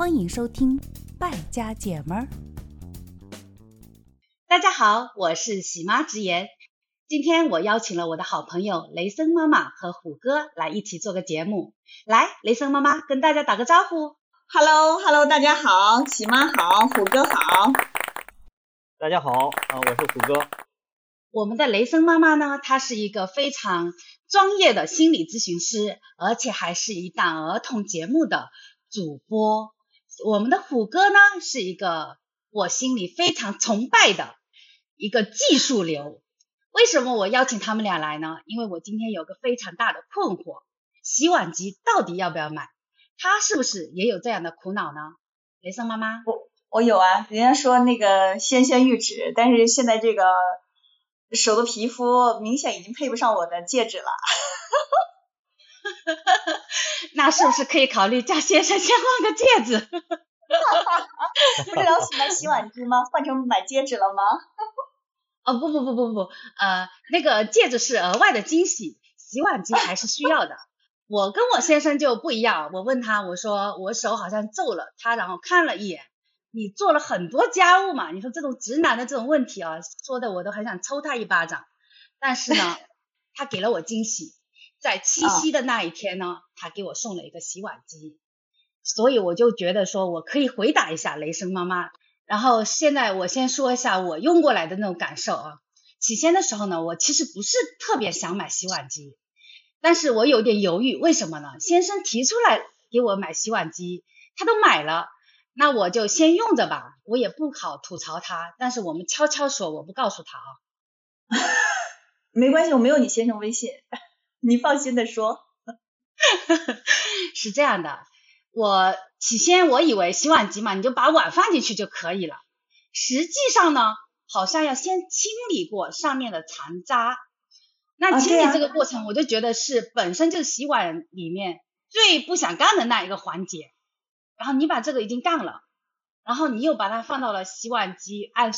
欢迎收听《败家姐们儿》。大家好，我是喜妈直言。今天我邀请了我的好朋友雷森妈妈和虎哥来一起做个节目。来，雷森妈妈跟大家打个招呼。Hello，Hello，大家好，喜妈好，虎哥好。大家好，啊，我是虎哥。我们的雷森妈妈呢，她是一个非常专业的心理咨询师，而且还是一档儿童节目的主播。我们的虎哥呢，是一个我心里非常崇拜的一个技术流。为什么我邀请他们俩来呢？因为我今天有个非常大的困惑：洗碗机到底要不要买？他是不是也有这样的苦恼呢？雷森妈妈，我我有啊，人家说那个纤纤玉指，但是现在这个手的皮肤明显已经配不上我的戒指了。那是不是可以考虑叫先生先换个戒指？不是聊喜欢洗碗机吗？换成买戒指了吗？哦不不不不不，呃，那个戒指是额外的惊喜，洗碗机还是需要的。我跟我先生就不一样，我问他，我说我手好像皱了，他然后看了一眼，你做了很多家务嘛，你说这种直男的这种问题啊，说的我都很想抽他一巴掌。但是呢，他给了我惊喜，在七夕的那一天呢，他给我送了一个洗碗机，所以我就觉得说我可以回答一下雷声妈妈。然后现在我先说一下我用过来的那种感受啊。起先的时候呢，我其实不是特别想买洗碗机，但是我有点犹豫，为什么呢？先生提出来给我买洗碗机，他都买了，那我就先用着吧，我也不好吐槽他，但是我们悄悄说，我不告诉他啊。没关系，我没有你先生微信，你放心的说。是这样的。我起先我以为洗碗机嘛，你就把碗放进去就可以了。实际上呢，好像要先清理过上面的残渣。那清理这个过程，我就觉得是本身就是洗碗里面最不想干的那一个环节。然后你把这个已经干了，然后你又把它放到了洗碗机，按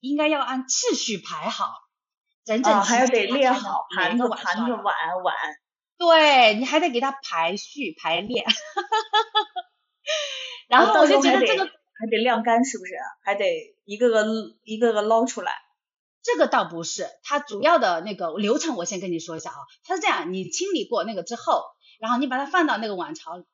应该要按次序排好，整整还要得列好盘子、盘子、碗碗。对你还得给它排序排列，然后我就觉得这个还得晾干，是不是？还得一个个一个个捞出来。这个倒不是，它主要的那个流程我先跟你说一下啊，它是这样，你清理过那个之后，然后你把它放到那个碗槽，呃，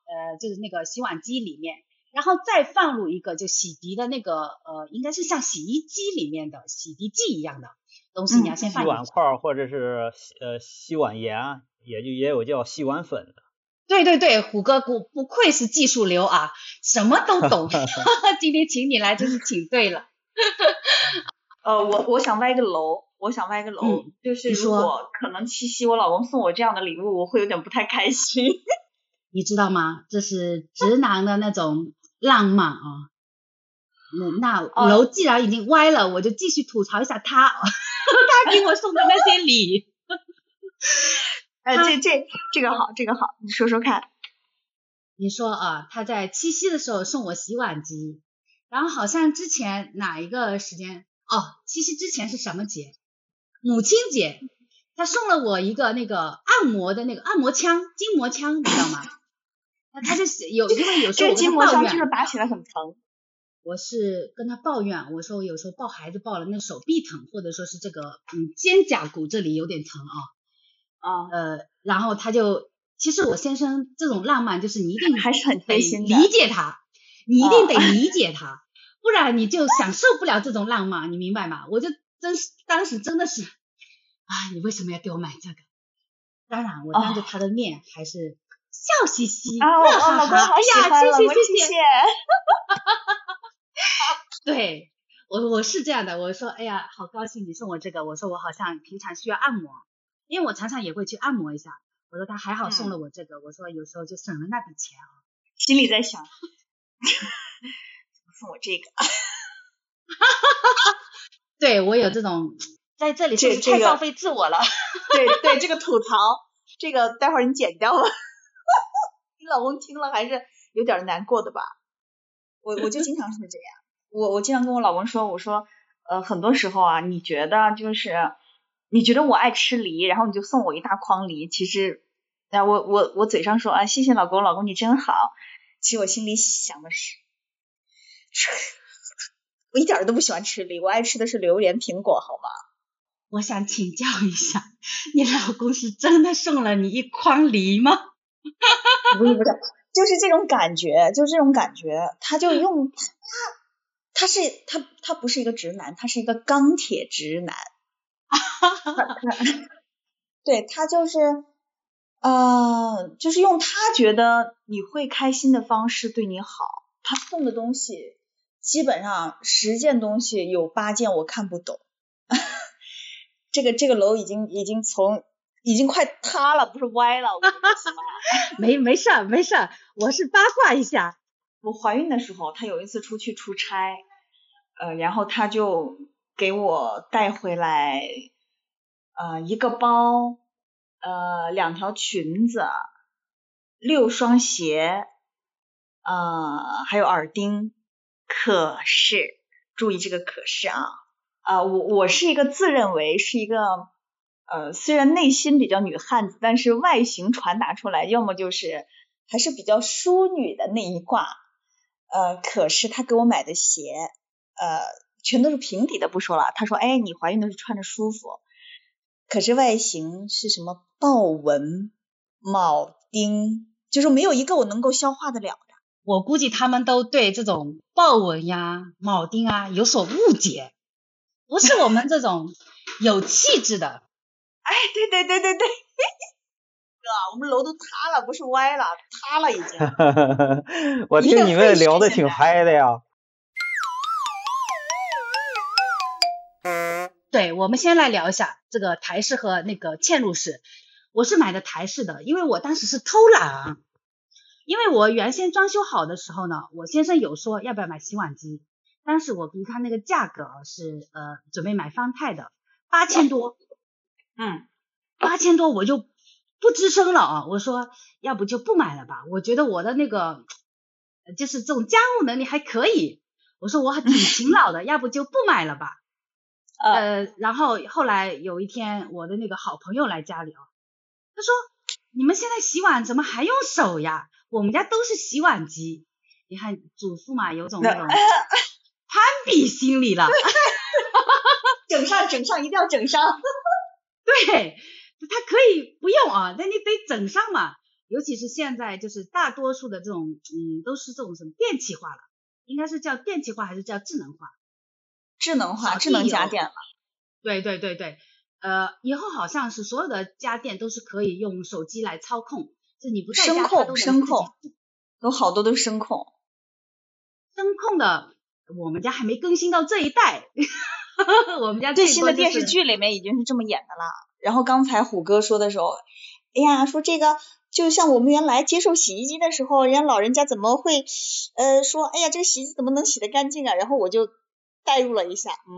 就是那个洗碗机里面，然后再放入一个就洗涤的那个呃，应该是像洗衣机里面的洗涤剂一样的东西，你要先放洗碗块或者是呃洗碗盐。也就也有叫洗碗粉的，对对对，虎哥不不愧是技术流啊，什么都懂。今天请你来真是请对了。呃，我我想歪个楼，我想歪个楼，嗯、就是如果可能七夕我老公送我这样的礼物，我会有点不太开心。你知道吗？这是直男的那种浪漫啊。那那楼既然已经歪了，我就继续吐槽一下他，他给我送的那些礼。哎，这这这个好，这个好，你说说看。你说啊，他在七夕的时候送我洗碗机，然后好像之前哪一个时间哦，七夕之前是什么节？母亲节，他送了我一个那个按摩的那个按摩枪，筋膜枪，你知道吗？他就是有，因为有时候我筋膜枪就是打起来很疼。我是跟他抱怨，我说我有时候抱孩子抱了那手臂疼，或者说是这个嗯肩胛骨这里有点疼啊。啊，呃，然后他就，其实我先生这种浪漫，就是你一定还是很贴心的，理解他，你一定得理解他，啊、不然你就享受不了这种浪漫，你明白吗？我就真是当时真的是，啊，你为什么要给我买这个？当然，我当着他的面还是笑嘻嘻，啊，乐哈哈，哎呀，谢谢谢谢，对我我是这样的，我说，哎呀，好高兴你送我这个，我说我好像平常需要按摩。因为我常常也会去按摩一下，我说他还好送了我这个，嗯、我说有时候就省了那笔钱啊。心里在想，怎 么送我这个？哈哈哈对我有这种，在这里是太浪费自我了。这个、对对，这个吐槽，这个待会儿你剪掉吧。你老公听了还是有点难过的吧？我我就经常是这样，我我经常跟我老公说，我说呃很多时候啊，你觉得就是。你觉得我爱吃梨，然后你就送我一大筐梨，其实，啊，我我我嘴上说啊，谢谢老公，老公你真好，其实我心里想的是，我一点都不喜欢吃梨，我爱吃的是榴莲、苹果，好吗？我想请教一下，你老公是真的送了你一筐梨吗？不 是不是，就是这种感觉，就是这种感觉，他就用他，他是他他不是一个直男，他是一个钢铁直男。哈哈哈对他就是，呃，就是用他觉得你会开心的方式对你好。他送的东西基本上十件东西有八件我看不懂。这个这个楼已经已经从已经快塌了，不是歪了。没没事儿没事儿，我是八卦一下。我怀孕的时候，她有一次出去出差，呃，然后她就给我带回来。呃，一个包，呃，两条裙子，六双鞋，呃，还有耳钉。可是，注意这个可是啊，啊，我我是一个自认为是一个，呃，虽然内心比较女汉子，但是外形传达出来，要么就是还是比较淑女的那一挂。呃，可是他给我买的鞋，呃，全都是平底的，不说了。他说，哎，你怀孕的时候穿着舒服。可是外形是什么豹纹、铆钉，就是没有一个我能够消化得了的。我估计他们都对这种豹纹呀、铆钉啊有所误解，不是我们这种有气质的。哎，对对对对对，哥，我们楼都塌了，不是歪了，塌了已经。我听你们聊的挺嗨的呀。对，我们先来聊一下这个台式和那个嵌入式。我是买的台式的，因为我当时是偷懒。因为我原先装修好的时候呢，我先生有说要不要买洗碗机，当时我一看那个价格啊是呃准备买方太的八千多，嗯，八千多我就不吱声了啊，我说要不就不买了吧，我觉得我的那个就是这种家务能力还可以，我说我还挺勤劳的，要不就不买了吧。呃，然后后来有一天，我的那个好朋友来家里啊，他说：“你们现在洗碗怎么还用手呀？我们家都是洗碗机。”你看祖父嘛，有种那种攀比心理了，整上整上，一定要整上。对，它可以不用啊，那你得整上嘛。尤其是现在，就是大多数的这种，嗯，都是这种什么电气化了，应该是叫电气化还是叫智能化？智能化、智能家电了，对对对对，呃，以后好像是所有的家电都是可以用手机来操控，就你不在家它都声控，有好多都是声控。声控的，我们家还没更新到这一代，我们家最新的电视剧里面已经是这么演的了。然后刚才虎哥说的时候，哎呀，说这个就像我们原来接受洗衣机的时候，人家老人家怎么会呃说，哎呀，这个洗衣机怎么能洗得干净啊？然后我就。代入了一下，嗯，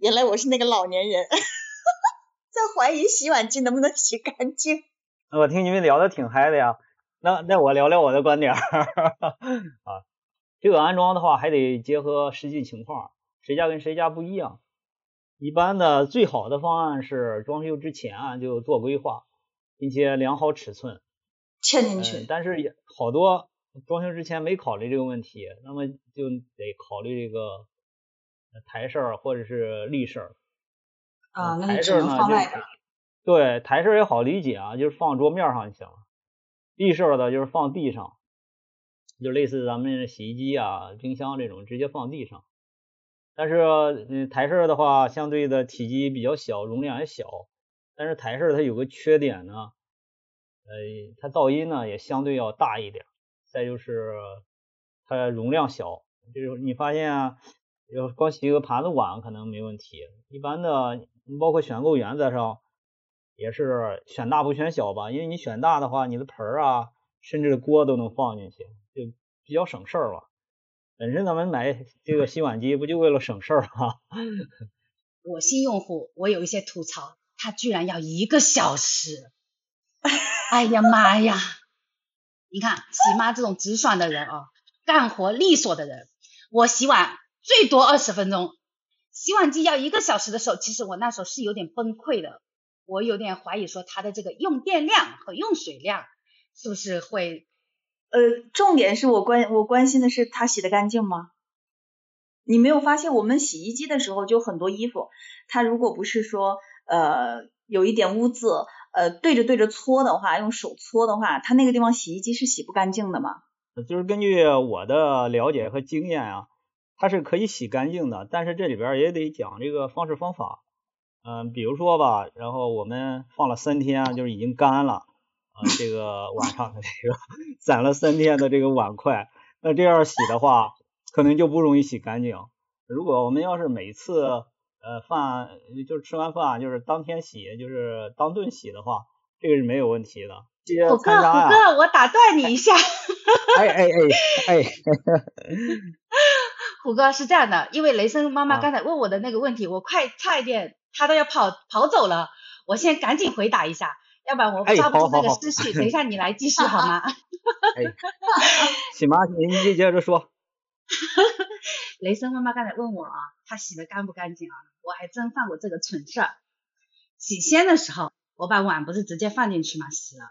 原来我是那个老年人，在怀疑洗碗机能不能洗干净。我听你们聊的挺嗨的呀，那那我聊聊我的观点 啊。这个安装的话还得结合实际情况，谁家跟谁家不一样。一般的最好的方案是装修之前啊就做规划，并且量好尺寸，嵌进去。但是也好多装修之前没考虑这个问题，那么就得考虑这个。台式或者是立式啊，台式呢就对台式也好理解啊，就是放桌面上就行了。立式的就是放地上，就类似咱们洗衣机啊、冰箱这种直接放地上。但是嗯，台式的话相对的体积比较小，容量也小。但是台式它有个缺点呢，呃，它噪音呢也相对要大一点。再就是它容量小，就是你发现啊。要光洗一个盘子碗可能没问题，一般的包括选购原则上也是选大不选小吧，因为你选大的话，你的盆儿啊，甚至锅都能放进去，就比较省事儿吧。本身咱们买这个洗碗机不就为了省事儿吗？我新用户，我有一些吐槽，他居然要一个小时，哎呀妈呀！你看喜妈这种直爽的人啊，干活利索的人，我洗碗。最多二十分钟，洗碗机要一个小时的时候，其实我那时候是有点崩溃的，我有点怀疑说它的这个用电量和用水量是不是会呃，重点是我关我关心的是它洗的干净吗？你没有发现我们洗衣机的时候就很多衣服，它如果不是说呃有一点污渍，呃对着对着搓的话，用手搓的话，它那个地方洗衣机是洗不干净的吗？就是根据我的了解和经验啊，它是可以洗干净的，但是这里边也得讲这个方式方法。嗯，比如说吧，然后我们放了三天，就是已经干了，啊，这个晚上的这个攒了三天的这个碗筷，那这样洗的话，可能就不容易洗干净。如果我们要是每次呃饭就是吃完饭就是当天洗，就是当顿洗的话，这个是没有问题的。虎哥，虎哥，我打断你一下。哎哎哎哎。虎哥是这样的，因为雷森妈妈刚才问我的那个问题，我快差一点。他都要跑跑走了，我先赶紧回答一下，要不然我抓不住那个思绪。等一下你来继续好吗？行吧，你你接着说。雷森妈妈刚才问我啊，他洗的干不干净啊？我还真犯过这个蠢事儿。洗鲜的时候，我把碗不是直接放进去嘛，洗了，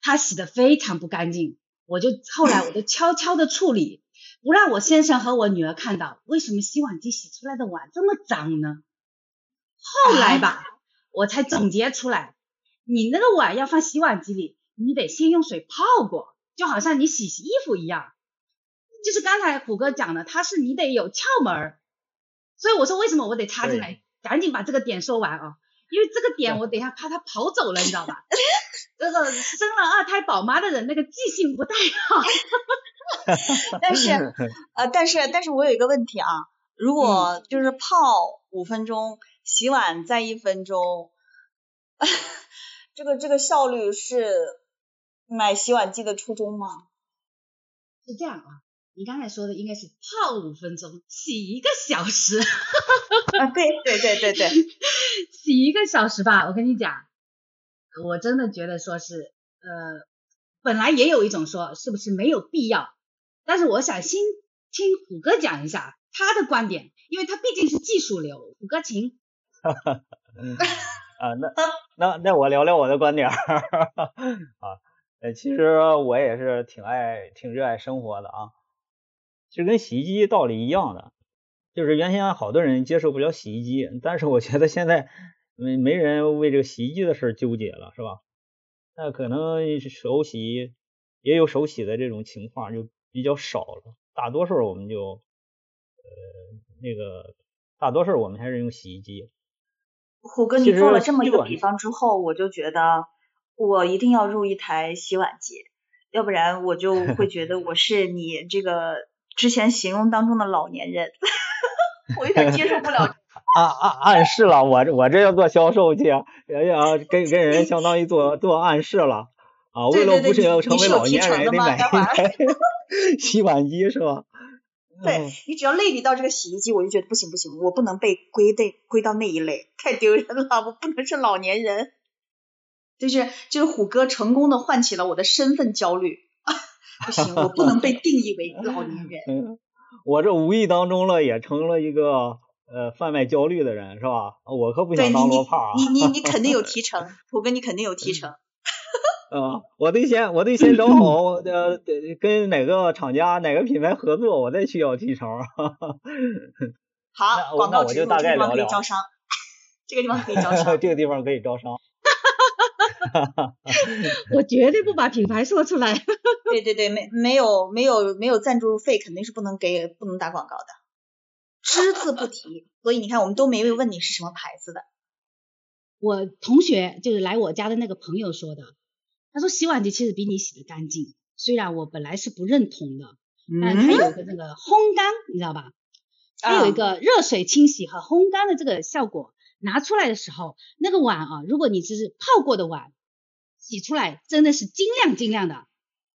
他洗的非常不干净，我就后来我就悄悄的处理，不让我先生和我女儿看到。为什么洗碗机洗出来的碗这么脏呢？后来吧，我才总结出来，你那个碗要放洗碗机里，你得先用水泡过，就好像你洗洗衣服一样。就是刚才虎哥讲的，它是你得有窍门儿，所以我说为什么我得插进来，赶紧把这个点说完啊，因为这个点我等一下怕他跑走了，你知道吧？这个生了二胎宝妈的人那个记性不太好。但是呃，但是但是我有一个问题啊，如果就是泡五分钟。洗碗再一分钟，这个这个效率是买洗碗机的初衷吗？是这样啊，你刚才说的应该是泡五分钟，洗一个小时。啊，对对对对对，洗一个小时吧。我跟你讲，我真的觉得说是，呃，本来也有一种说是不是没有必要，但是我想先听虎哥讲一下他的观点，因为他毕竟是技术流。虎哥，请。哈哈，啊，那那那我聊聊我的观点 啊，呃，其实我也是挺爱挺热爱生活的啊，其实跟洗衣机道理一样的，就是原先好多人接受不了洗衣机，但是我觉得现在没没人为这个洗衣机的事纠结了，是吧？那可能手洗也有手洗的这种情况就比较少了，大多数我们就呃那个大多数我们还是用洗衣机。虎哥，你做了这么一个比方之后，我就觉得我一定要入一台洗碗机，要不然我就会觉得我是你这个之前形容当中的老年人，我有点接受不了。暗暗暗示了，我这我这要做销售去，人家跟跟人相当于做做暗示了啊，为了不是要成为老年人得买一台 洗碗机是吧？对你只要类比到这个洗衣机，我就觉得不行不行，我不能被归类归到那一类，太丢人了，我不能是老年人。就是就是虎哥成功的唤起了我的身份焦虑，不行，我不能被定义为 老年人。我这无意当中了也成了一个呃贩卖焦虑的人是吧？我可不想当罗胖啊。你你你肯定有提 成，虎哥你肯定有提成。啊，我得先，我得先找好，呃，跟哪个厂家、哪个品牌合作，我再去要提成。好，广告植入，这个地方可以招商。这个地方可以招商。这个地方可以招商。我绝对不把品牌说出来。对对对，没没有没有没有赞助费，肯定是不能给不能打广告的。只字不提，所以你看，我们都没有问你是什么牌子的。我同学就是来我家的那个朋友说的。他说洗碗机其实比你洗的干净，虽然我本来是不认同的，但它有个那个烘干，你知道吧？它有一个热水清洗和烘干的这个效果，拿出来的时候，那个碗啊，如果你只是泡过的碗，洗出来真的是晶亮晶亮的。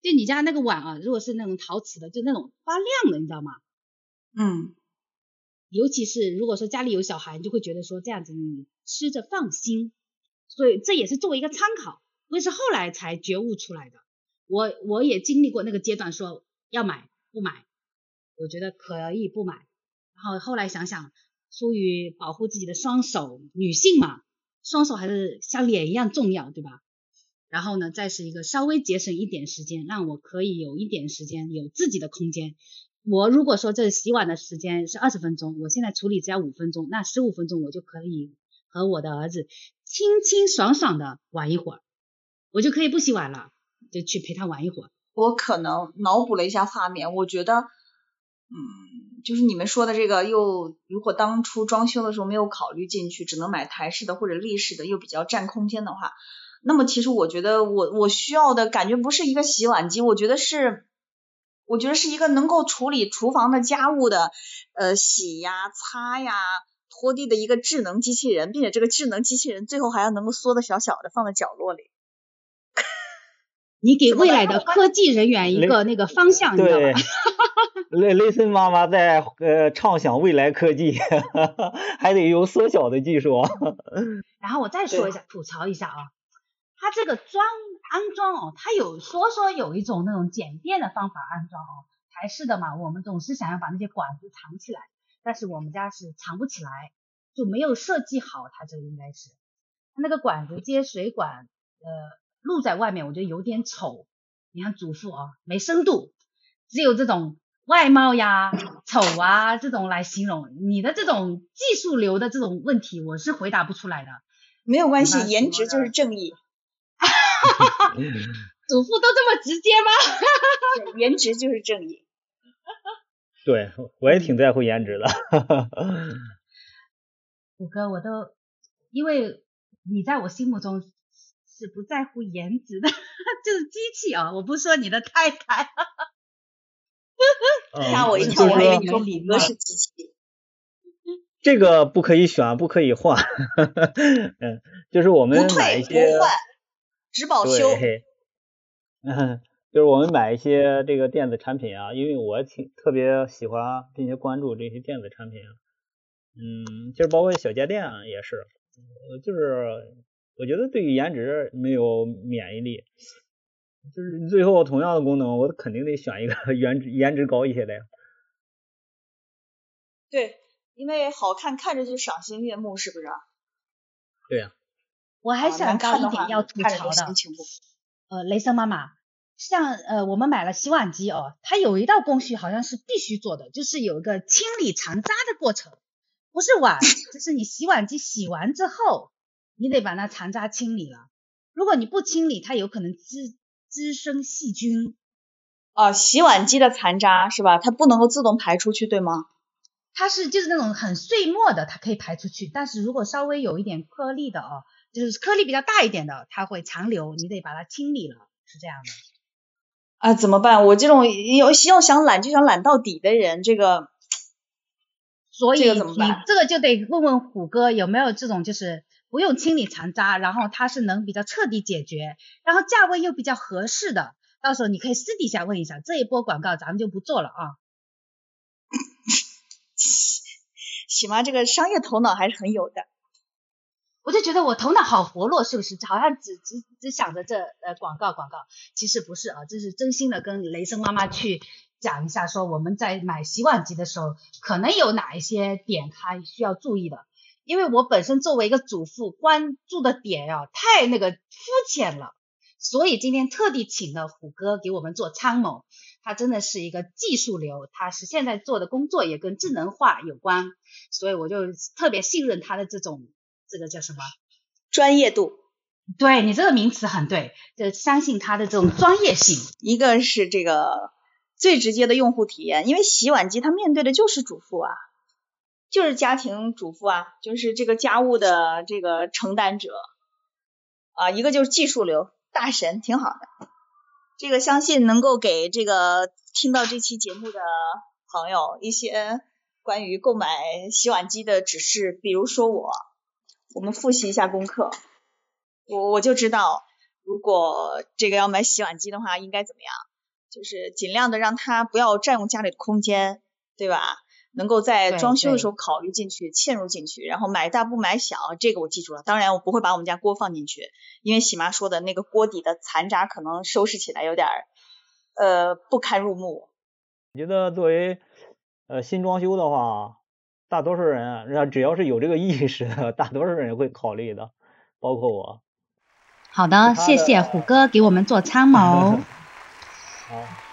就你家那个碗啊，如果是那种陶瓷的，就那种发亮的，你知道吗？嗯。尤其是如果说家里有小孩，你就会觉得说这样子你吃着放心，所以这也是作为一个参考。我是后来才觉悟出来的，我我也经历过那个阶段，说要买不买，我觉得可以不买，然后后来想想，出于保护自己的双手，女性嘛，双手还是像脸一样重要，对吧？然后呢，再是一个稍微节省一点时间，让我可以有一点时间有自己的空间。我如果说这洗碗的时间是二十分钟，我现在处理只要五分钟，那十五分钟我就可以和我的儿子清清爽爽的玩一会儿，我就可以不洗碗了，就去陪他玩一会儿。我可能脑补了一下画面，我觉得，嗯，就是你们说的这个，又如果当初装修的时候没有考虑进去，只能买台式的或者立式的，又比较占空间的话，那么其实我觉得我我需要的感觉不是一个洗碗机，我觉得是。我觉得是一个能够处理厨房的家务的，呃，洗呀、擦呀、拖地的一个智能机器人，并且这个智能机器人最后还要能够缩的小小的，放在角落里。你给未来的科技人员一个那个方向，你知道吧？雷雷森妈妈在呃畅想未来科技，还得有缩小的技术。然后我再说一下，吐槽一下啊。它这个装安装哦，它有说说有一种那种简便的方法安装哦，台式的嘛，我们总是想要把那些管子藏起来，但是我们家是藏不起来，就没有设计好，它这个应该是，它那个管子接水管，呃，露在外面，我觉得有点丑。你看祖父啊，没深度，只有这种外貌呀、丑啊这种来形容，你的这种技术流的这种问题，我是回答不出来的。没有关系，颜值就是正义。祖父都这么直接吗？颜值就是正义。对，我也挺在乎颜值的。五哥，我都因为你在我心目中是不在乎颜值的，就是机器啊！我不说你的太太。吓我一跳，我以为你说李哥是机器。这个不可以选，不可以换。嗯，就是我们买一些。只保修，嗯，就是我们买一些这个电子产品啊，因为我挺特别喜欢并且关注这些电子产品啊，嗯，就是包括小家电啊也是，就是我觉得对于颜值没有免疫力，就是最后同样的功能，我肯定得选一个 颜值颜值高一些的呀。对，因为好看看着就赏心悦目，是不是？对呀。我还想到一点要吐槽的，呃，雷森妈妈，像呃我们买了洗碗机哦，它有一道工序好像是必须做的，就是有一个清理残渣的过程，不是碗，就是你洗碗机洗完之后，你得把那残渣清理了，如果你不清理，它有可能滋滋生细菌。哦，洗碗机的残渣是吧？它不能够自动排出去，对吗？它是就是那种很碎末的，它可以排出去，但是如果稍微有一点颗粒的哦。就是颗粒比较大一点的，它会残留，你得把它清理了，是这样的。啊，怎么办？我这种有要想懒就想懒到底的人，这个，所以你这个就得问问虎哥有没有这种，就是不用清理残渣，然后它是能比较彻底解决，然后价位又比较合适的，到时候你可以私底下问一下。这一波广告咱们就不做了啊。喜妈这个商业头脑还是很有的。我就觉得我头脑好活络，是不是？好像只只只想着这呃广告广告，其实不是啊，这是真心的跟雷声妈妈去讲一下，说我们在买洗碗机的时候，可能有哪一些点还需要注意的。因为我本身作为一个主妇，关注的点呀太那个肤浅了，所以今天特地请了虎哥给我们做参谋，他真的是一个技术流，他是现在做的工作也跟智能化有关，所以我就特别信任他的这种。这个叫什么？专业度。对你这个名词很对，就相信他的这种专业性。一个是这个最直接的用户体验，因为洗碗机它面对的就是主妇啊，就是家庭主妇啊，就是这个家务的这个承担者啊。一个就是技术流大神，挺好的。这个相信能够给这个听到这期节目的朋友一些关于购买洗碗机的指示，比如说我。我们复习一下功课，我我就知道，如果这个要买洗碗机的话，应该怎么样？就是尽量的让它不要占用家里的空间，对吧？能够在装修的时候考虑进去、嵌入进去，然后买大不买小，这个我记住了。当然，我不会把我们家锅放进去，因为喜妈说的那个锅底的残渣可能收拾起来有点呃不堪入目。我觉得作为呃新装修的话。大多数人啊，只要是有这个意识的，大多数人会考虑的，包括我。好的，谢谢虎哥给我们做参谋，好，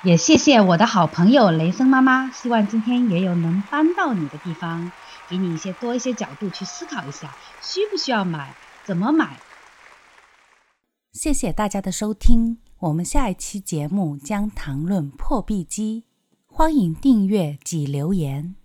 也谢谢我的好朋友雷森妈妈。希望今天也有能帮到你的地方，给你一些多一些角度去思考一下，需不需要买，怎么买。谢谢大家的收听，我们下一期节目将谈论破壁机，欢迎订阅及留言。